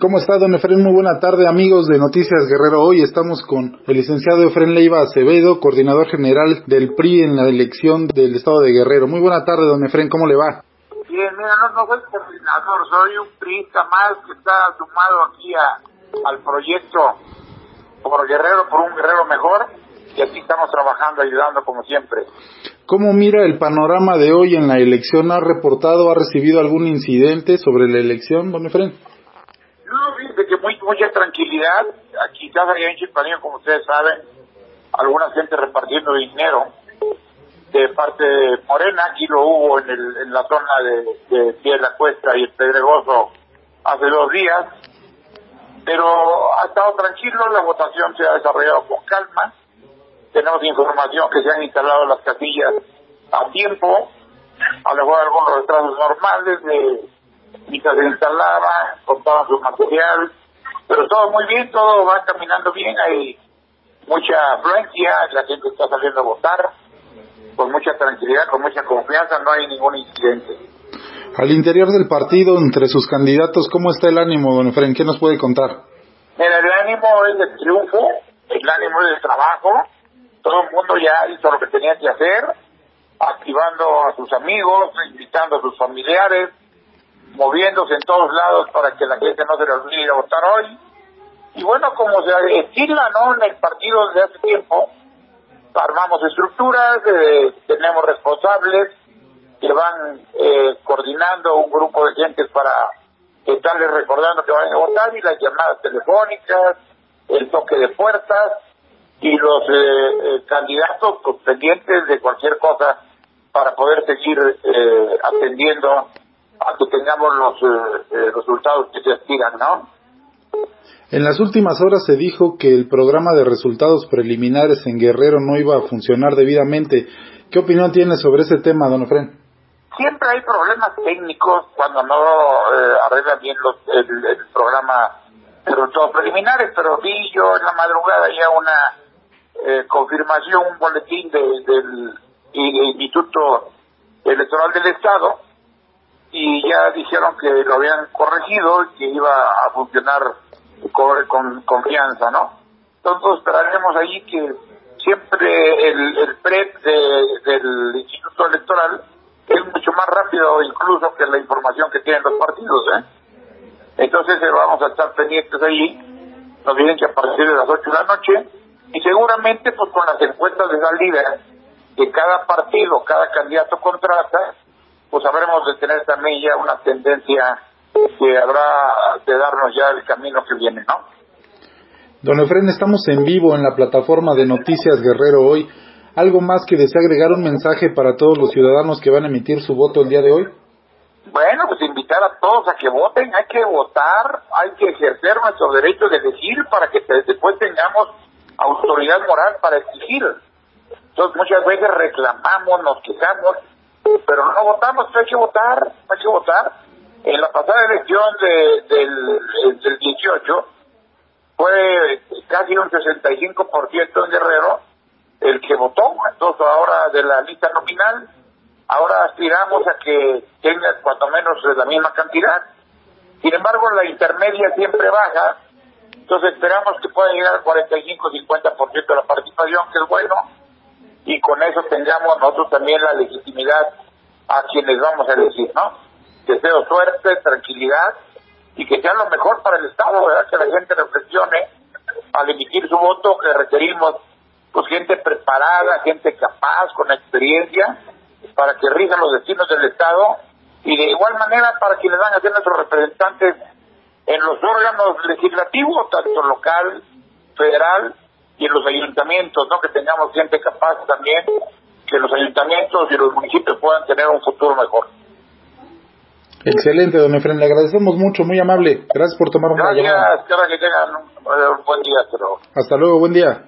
¿Cómo está, don Efren? Muy buena tarde, amigos de Noticias Guerrero. Hoy estamos con el licenciado Efren Leiva Acevedo, coordinador general del PRI en la elección del estado de Guerrero. Muy buena tarde, don Efren, ¿cómo le va? Bien, mira, no, no soy coordinador, soy un priista más que está sumado aquí al proyecto por Guerrero, por un Guerrero mejor, y aquí estamos trabajando, ayudando como siempre. ¿Cómo mira el panorama de hoy en la elección? ¿Ha reportado, ha recibido algún incidente sobre la elección, don Efren? Fíjate que muy, mucha tranquilidad. Aquí quizás allá en Chilpanillo, como ustedes saben, alguna gente repartiendo dinero de parte de Morena. Aquí lo hubo en, el, la zona de, de Pie de la Cuesta y el Pedregoso hace dos días. Pero ha estado tranquilo, la votación se ha desarrollado con calma. Tenemos información que se han instalado las casillas a tiempo, a lo mejor algunos retrasos normales de mientras se instalaba, contaban su material, pero todo muy bien, todo va caminando bien, hay mucha afluencia, la gente está saliendo a votar con mucha tranquilidad, con mucha confianza, no hay ningún incidente. Al interior del partido, entre sus candidatos, ¿cómo está el ánimo, don Efraín? ¿Qué nos puede contar? Mira, el ánimo es de triunfo, el ánimo es de trabajo, todo el mundo ya hizo lo que tenía que hacer, activando a sus amigos, invitando a sus familiares, moviéndose en todos lados para que la gente no se le olvide a votar hoy. Y bueno, como se estila ¿no? en el partido desde hace tiempo, armamos estructuras, eh, tenemos responsables que van eh, coordinando un grupo de gente para estarles recordando que vayan a votar y las llamadas telefónicas, el toque de puertas y los eh, candidatos pendientes de cualquier cosa para poder seguir atendiendo a que tengamos los eh, eh, resultados que se aspiran, ¿no? En las últimas horas se dijo que el programa de resultados preliminares en Guerrero no iba a funcionar debidamente. ¿Qué opinión tiene sobre ese tema, don Efren? Siempre hay problemas técnicos cuando no eh, arreglan bien los, el, programa de resultados preliminares, pero vi yo en la madrugada ya una confirmación, un boletín del Instituto Electoral del Estado, y ya dijeron que lo habían corregido y que iba a funcionar con, confianza, ¿no? Entonces esperaremos ahí que siempre el, el PREP del Instituto Electoral es mucho más rápido incluso que la información que tienen los partidos, ¿eh? Entonces eh, vamos a estar pendientes ahí, nos dicen que a partir de las 8 de la noche, y seguramente pues con las encuestas de salida que cada partido, cada candidato contrata, pues habremos de tener también ya una tendencia que habrá de darnos ya el camino que viene, ¿no? Don Efren, estamos en vivo en la plataforma de Noticias Guerrero hoy. ¿Algo más que desea agregar un mensaje para todos los ciudadanos que van a emitir su voto el día de hoy? Bueno, pues invitar a todos a que voten, hay que votar, hay que ejercer nuestro derecho de elegir para que después tengamos autoridad moral para exigir. Entonces muchas veces reclamamos, nos quejamos, pero no votamos, hay que votar, hay que votar. En la pasada elección de, del, del 18 fue casi un 65% en Guerrero el que votó, entonces ahora de la lista nominal, ahora aspiramos a que tenga cuando menos la misma cantidad. Sin embargo, la intermedia siempre baja, entonces esperamos que pueda llegar al 45-50% de la participación, que es bueno, y con eso tengamos nosotros también la legitimidad a quienes vamos a elegir, ¿no? Deseo suerte, tranquilidad y que sea lo mejor para el Estado, ¿verdad? Que la gente reflexione al emitir su voto que requerimos pues gente preparada, gente capaz, con experiencia, para que rijan los destinos del Estado y de igual manera para quienes van a ser nuestros representantes en los órganos legislativos, tanto local, federal y en los ayuntamientos, ¿no? Que tengamos gente capaz también, que los ayuntamientos y los municipios puedan tener un futuro mejor. Excelente, don Efren, le agradecemos mucho, muy amable. Gracias por tomar una llamada. Gracias, que tengan un buen día. Hasta luego, buen día.